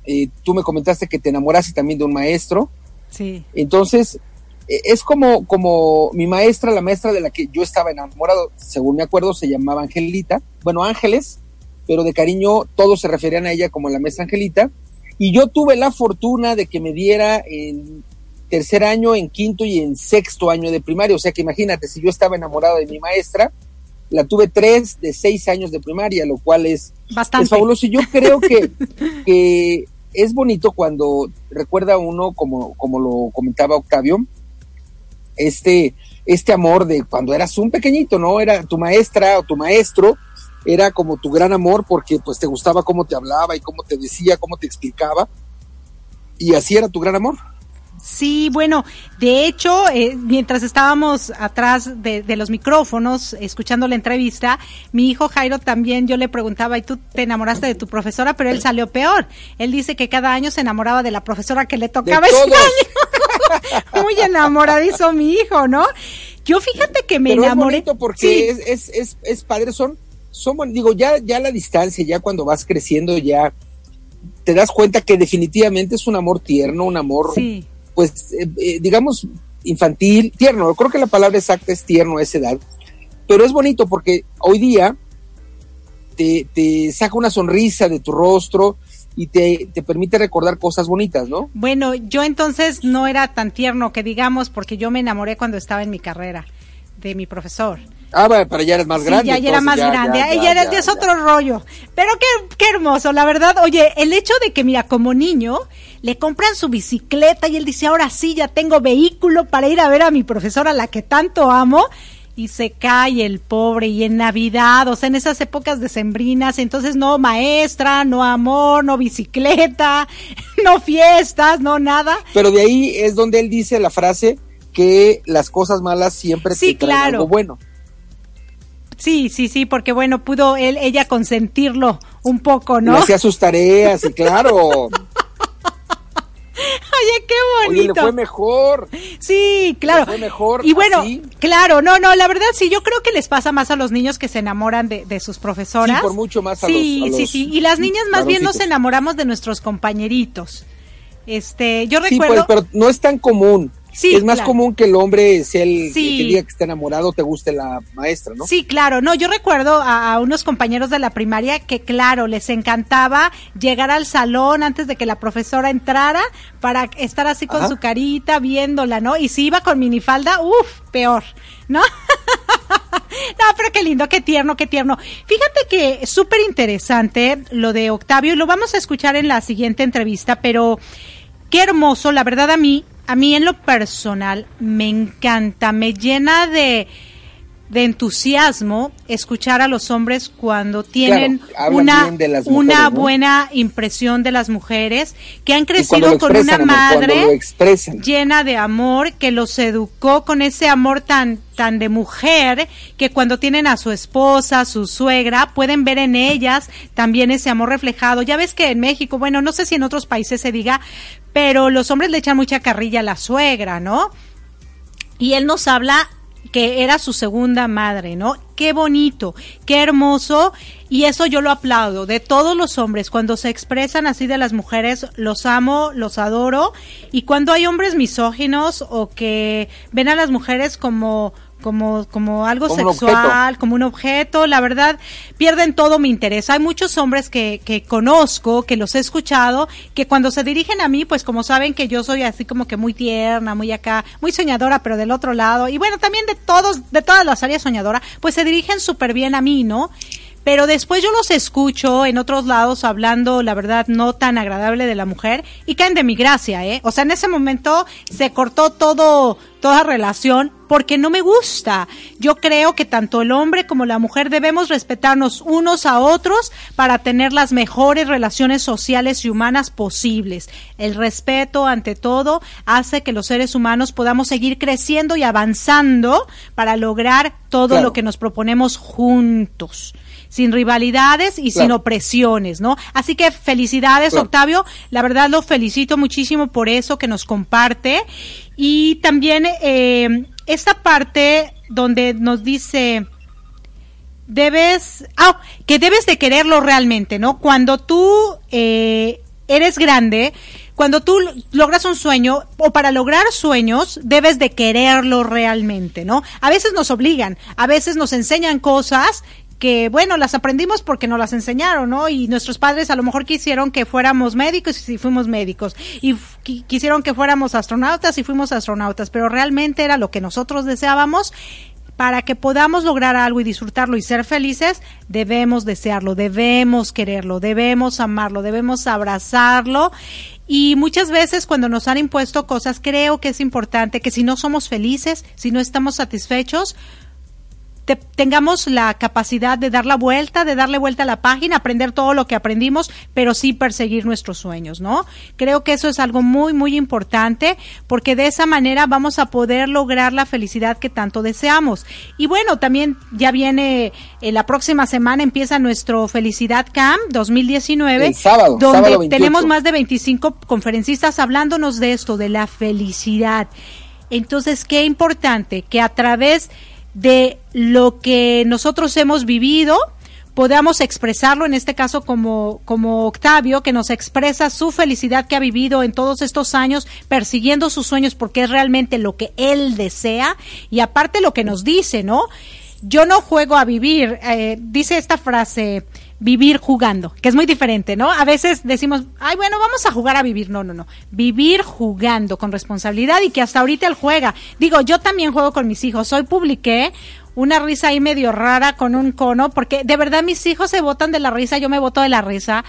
eh, tú me comentaste que te enamoraste también de un maestro. Sí. Entonces, e, es como, como mi maestra, la maestra de la que yo estaba enamorado, según me acuerdo, se llamaba Angelita. Bueno, Ángeles, pero de cariño todos se referían a ella como la maestra Angelita. Y yo tuve la fortuna de que me diera en tercer año, en quinto y en sexto año de primaria. O sea que imagínate, si yo estaba enamorado de mi maestra, la tuve tres de seis años de primaria, lo cual es, Bastante. fabuloso. Y yo creo que, que es bonito cuando recuerda uno, como, como lo comentaba Octavio, este, este amor de cuando eras un pequeñito, ¿no? Era tu maestra o tu maestro, era como tu gran amor porque pues te gustaba cómo te hablaba y cómo te decía, cómo te explicaba. Y así era tu gran amor. Sí, bueno, de hecho, eh, mientras estábamos atrás de, los micrófonos escuchando la entrevista, mi hijo Jairo también yo le preguntaba, ¿y tú te enamoraste de tu profesora? Pero él salió peor. Él dice que cada año se enamoraba de la profesora que le tocaba ese año. Muy enamoradizo mi hijo, ¿no? Yo fíjate que me enamoré. porque es, es, es, es padre, son, son, digo, ya, ya la distancia, ya cuando vas creciendo, ya te das cuenta que definitivamente es un amor tierno, un amor sí pues, eh, eh, digamos, infantil, tierno. Creo que la palabra exacta es tierno a esa edad. Pero es bonito porque hoy día te, te saca una sonrisa de tu rostro y te, te, permite recordar cosas bonitas, ¿no? Bueno, yo entonces no era tan tierno que digamos porque yo me enamoré cuando estaba en mi carrera de mi profesor. Ah, bueno, pero ya eres más grande. Ya, ya era más grande. Ya, ella era, es otro rollo. Pero qué, qué hermoso, la verdad. Oye, el hecho de que, mira, como niño, le compran su bicicleta y él dice, ahora sí, ya tengo vehículo para ir a ver a mi profesora, la que tanto amo. Y se cae el pobre y en Navidad, o sea, en esas épocas decembrinas, entonces no maestra, no amor, no bicicleta, no fiestas, no nada. Pero de ahí es donde él dice la frase que las cosas malas siempre sí, te claro. algo bueno. Sí, sí, sí, porque bueno, pudo él, ella consentirlo un poco, ¿no? Le hacía sus tareas y claro. Oye, qué bonito. Oye, le fue mejor. Sí, claro. Le fue mejor. Y bueno, claro, no, no, la verdad sí, yo creo que les pasa más a los niños que se enamoran de, de sus profesoras. Sí, por mucho más a sí, los, Sí, sí, y las niñas más bien nos enamoramos de nuestros compañeritos. Este, yo recuerdo. Sí, pues, pero no es tan común es más común que el hombre sea el, que diga que está enamorado, te guste la maestra, ¿no? Sí, claro. No, yo recuerdo a, unos compañeros de la primaria que, claro, les encantaba llegar al salón antes de que la profesora entrara para estar así con su carita viéndola, ¿no? Y si iba con minifalda, uff, peor, ¿no? no, pero qué lindo, qué tierno, qué tierno. Fíjate que súper interesante lo de Octavio y lo vamos a escuchar en la siguiente entrevista, pero qué hermoso, la verdad a mí a mí en lo personal me encanta, me llena de, de entusiasmo escuchar a los hombres cuando tienen una, una buena impresión de las mujeres, que han crecido con una madre llena de amor, que los educó con ese amor tan, tan de mujer, que cuando tienen a su esposa, su suegra, pueden ver en ellas también ese amor reflejado. Ya ves que en México, bueno, no sé si en otros países se diga, pero los hombres le echan mucha carrilla a la suegra, ¿no? Y él nos habla que era su segunda madre, ¿no? Qué bonito, qué hermoso, y eso yo lo aplaudo de todos los hombres, cuando se expresan así de las mujeres, los amo, los adoro, y cuando hay hombres misóginos o que ven a las mujeres como como, como algo sexual, como un objeto, la verdad, pierden todo mi interés. Hay muchos hombres que, que conozco, que los he escuchado, que cuando se dirigen a mí, pues como saben que yo soy así como que muy tierna, muy acá, muy soñadora, pero del otro lado, y bueno, también de todos, de todas las áreas soñadora, pues se dirigen súper bien a mí, ¿no? Pero después yo los escucho en otros lados hablando, la verdad, no tan agradable de la mujer y caen de mi gracia, ¿eh? O sea, en ese momento se cortó todo, toda relación porque no me gusta. Yo creo que tanto el hombre como la mujer debemos respetarnos unos a otros para tener las mejores relaciones sociales y humanas posibles. El respeto, ante todo, hace que los seres humanos podamos seguir creciendo y avanzando para lograr todo lo que nos proponemos juntos sin rivalidades y sin opresiones, ¿no? Así que felicidades, Octavio. La verdad lo felicito muchísimo por eso que nos comparte. Y también eh, esta parte donde nos dice debes, ah, que debes de quererlo realmente, ¿no? Cuando tú eh, eres grande, cuando tú logras un sueño o para lograr sueños debes de quererlo realmente, ¿no? A veces nos obligan, a veces nos enseñan cosas que bueno, las aprendimos porque nos las enseñaron, ¿no? Y nuestros padres a lo mejor quisieron que fuéramos médicos y fuimos médicos. Y quisieron que fuéramos astronautas y fuimos astronautas. Pero realmente era lo que nosotros deseábamos. Para que podamos lograr algo y disfrutarlo y ser felices, debemos desearlo, debemos quererlo, debemos amarlo, debemos abrazarlo. Y muchas veces cuando nos han impuesto cosas, creo que es importante que si no somos felices, si no estamos satisfechos, tengamos la capacidad de dar la vuelta, de darle vuelta a la página, aprender todo lo que aprendimos, pero sí perseguir nuestros sueños, ¿no? Creo que eso es algo muy, muy importante porque de esa manera vamos a poder lograr la felicidad que tanto deseamos. Y bueno, también ya viene eh, la próxima semana empieza nuestro Felicidad Camp 2019, sábado, donde tenemos más de 25 conferencistas hablándonos de esto, de la felicidad. Entonces, qué importante que a través de lo que nosotros hemos vivido, podamos expresarlo, en este caso como, como Octavio, que nos expresa su felicidad que ha vivido en todos estos años persiguiendo sus sueños porque es realmente lo que él desea y aparte lo que nos dice, ¿no? Yo no juego a vivir, eh, dice esta frase, vivir jugando, que es muy diferente, ¿no? A veces decimos, ay, bueno, vamos a jugar a vivir. No, no, no. Vivir jugando con responsabilidad y que hasta ahorita él juega. Digo, yo también juego con mis hijos. Hoy publiqué una risa ahí medio rara con un cono, porque de verdad mis hijos se botan de la risa, yo me boto de la risa.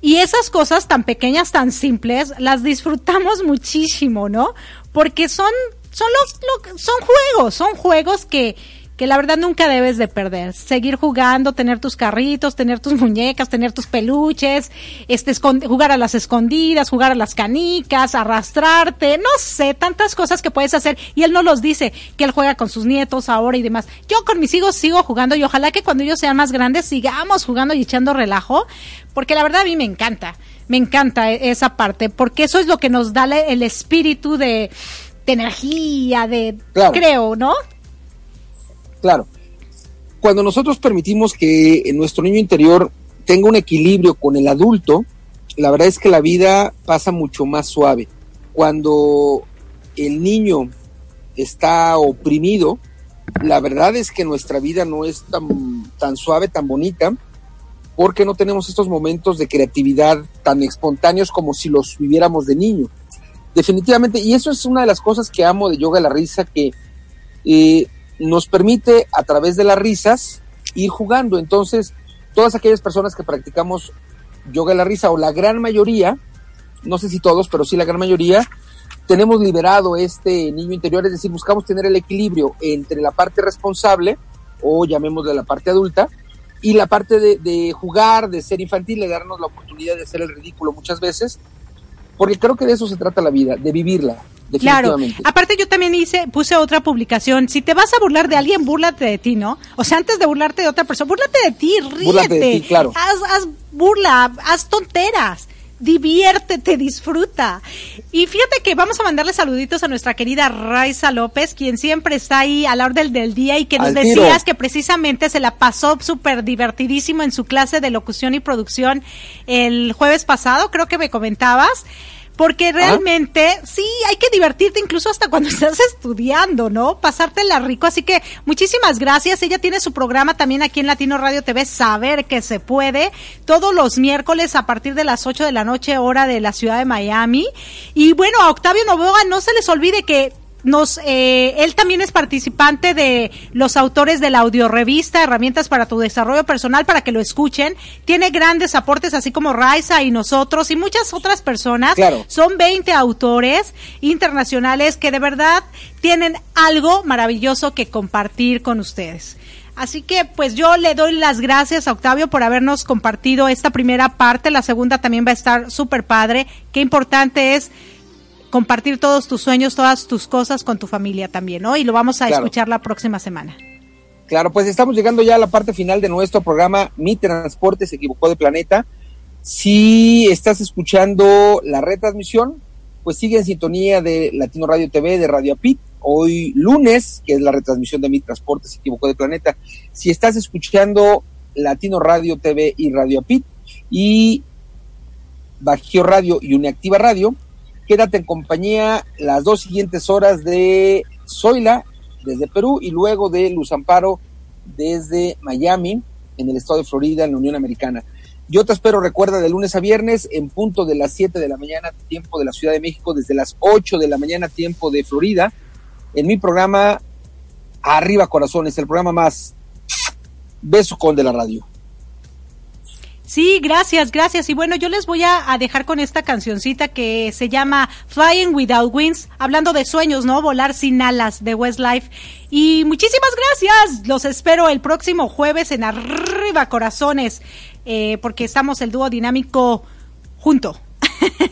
Y esas cosas tan pequeñas, tan simples, las disfrutamos muchísimo, ¿no? Porque son, son los, son juegos, son juegos que, que la verdad nunca debes de perder. Seguir jugando, tener tus carritos, tener tus muñecas, tener tus peluches, este, jugar a las escondidas, jugar a las canicas, arrastrarte, no sé, tantas cosas que puedes hacer. Y él no los dice, que él juega con sus nietos ahora y demás. Yo con mis hijos sigo jugando y ojalá que cuando ellos sean más grandes sigamos jugando y echando relajo, porque la verdad a mí me encanta, me encanta e-, esa parte, porque eso es lo que nos da el espíritu de, energía, de, creo, ¿no? Claro. Cuando nosotros permitimos que nuestro niño interior tenga un equilibrio con el adulto, la verdad es que la vida pasa mucho más suave. Cuando el niño está oprimido, la verdad es que nuestra vida no es tan, tan suave, tan bonita, porque no tenemos estos momentos de creatividad tan espontáneos como si los viviéramos de niño. Definitivamente, y eso es una de las cosas que amo de Yoga la Risa, que eh, nos permite a través de las risas ir jugando. Entonces, todas aquellas personas que practicamos yoga de la risa o la gran mayoría, no sé si todos, pero sí la gran mayoría, tenemos liberado este niño interior, es decir, buscamos tener el equilibrio entre la parte responsable o llamémosle la parte adulta y la parte de, de jugar, de ser infantil, de darnos la oportunidad de hacer el ridículo muchas veces, porque creo que de eso se trata la vida, de vivirla. Claro. Aparte yo también hice, puse otra publicación. Si te vas a burlar de alguien, búrlate de ti, ¿no? O sea, antes de burlarte de otra persona, búrlate de ti, ríete. De ti, claro. Haz, haz burla, haz tonteras diviértete, disfruta. Y fíjate que vamos a mandarle saluditos a nuestra querida Raiza López, quien siempre está ahí a la orden del día y que nos decías que precisamente se la pasó súper divertidísimo en su clase de locución y producción el jueves pasado, creo que me comentabas porque realmente sí, hay que divertirte incluso hasta cuando estás estudiando, ¿no? Pasártela rico. Así que muchísimas gracias. Ella tiene su programa también aquí en Latino Radio TV, Saber que se puede, todos los miércoles a partir de las 8 de la noche, hora de la ciudad de Miami. Y bueno, a Octavio Novoa no se les olvide que nos, eh, él también es participante de los autores de la audiorevista Herramientas para tu desarrollo personal para que lo escuchen. Tiene grandes aportes, así como Raiza y nosotros y muchas otras personas. Son 20 autores internacionales que de verdad tienen algo maravilloso que compartir con ustedes. Así que pues yo le doy las gracias a Octavio por habernos compartido esta primera parte. La segunda también va a estar súper padre. Qué importante es compartir todos tus sueños, todas tus cosas con tu familia también, ¿no? Y lo vamos a escuchar la próxima semana. Claro, pues estamos llegando ya a la parte final de nuestro programa Mi Transporte se equivocó de planeta. Si estás escuchando la retransmisión, pues sigue en sintonía de Latino Radio TV, de Radio Apit, hoy lunes, que es la retransmisión de Mi Transporte se equivocó de planeta. Si estás escuchando Latino Radio TV y Radio Apit y Bajío Radio y Uniactiva Radio, Quédate en compañía las dos siguientes horas de Zoila desde Perú y luego de Luz Amparo desde Miami, en el estado de Florida, en la Unión Americana. Yo te espero, recuerda, de lunes a viernes en punto de las 7 de la mañana, tiempo de la Ciudad de México, desde las 8 de la mañana, tiempo de Florida, en mi programa Arriba Corazones, el programa más beso con de la radio. Sí, gracias, gracias. Y bueno, yo les voy a, dejar con esta cancioncita que se llama Flying Without Wings, hablando de sueños, ¿no? Volar sin alas de Westlife. Y muchísimas gracias. Los espero el próximo jueves en Arriba Corazones, eh, porque estamos el dúo dinámico junto.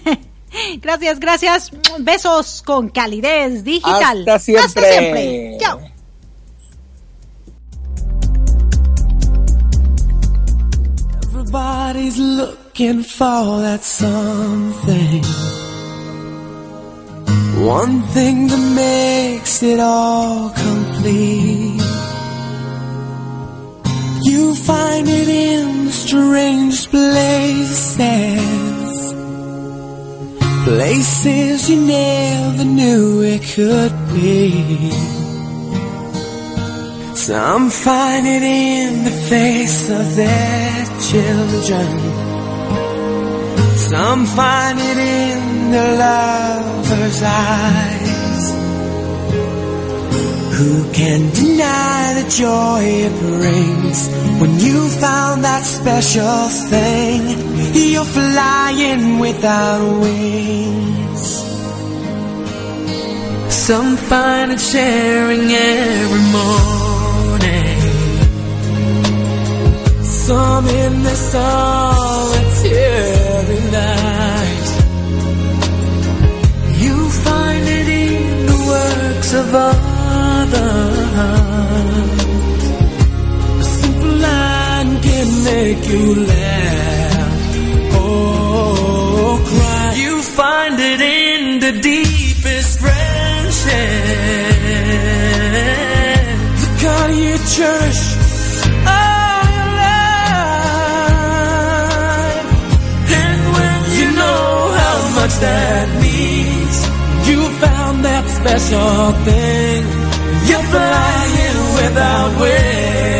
gracias, gracias. Besos con calidez digital. Hasta siempre. Hasta siempre. Chao. Everybody's looking for that something. One thing that makes it all complete. You find it in strange places. Places you never knew it could be. Some find it in the face of their children. Some find it in the lover's eyes. Who can deny the joy it brings when you found that special thing? You're flying without wings. Some find it sharing every morning. Some in the solitary night. You find it in the works of others. A simple line can make you laugh or cry. You find it in the deepest friendship. The God you cherish that means you found that special thing. You're flying without wings.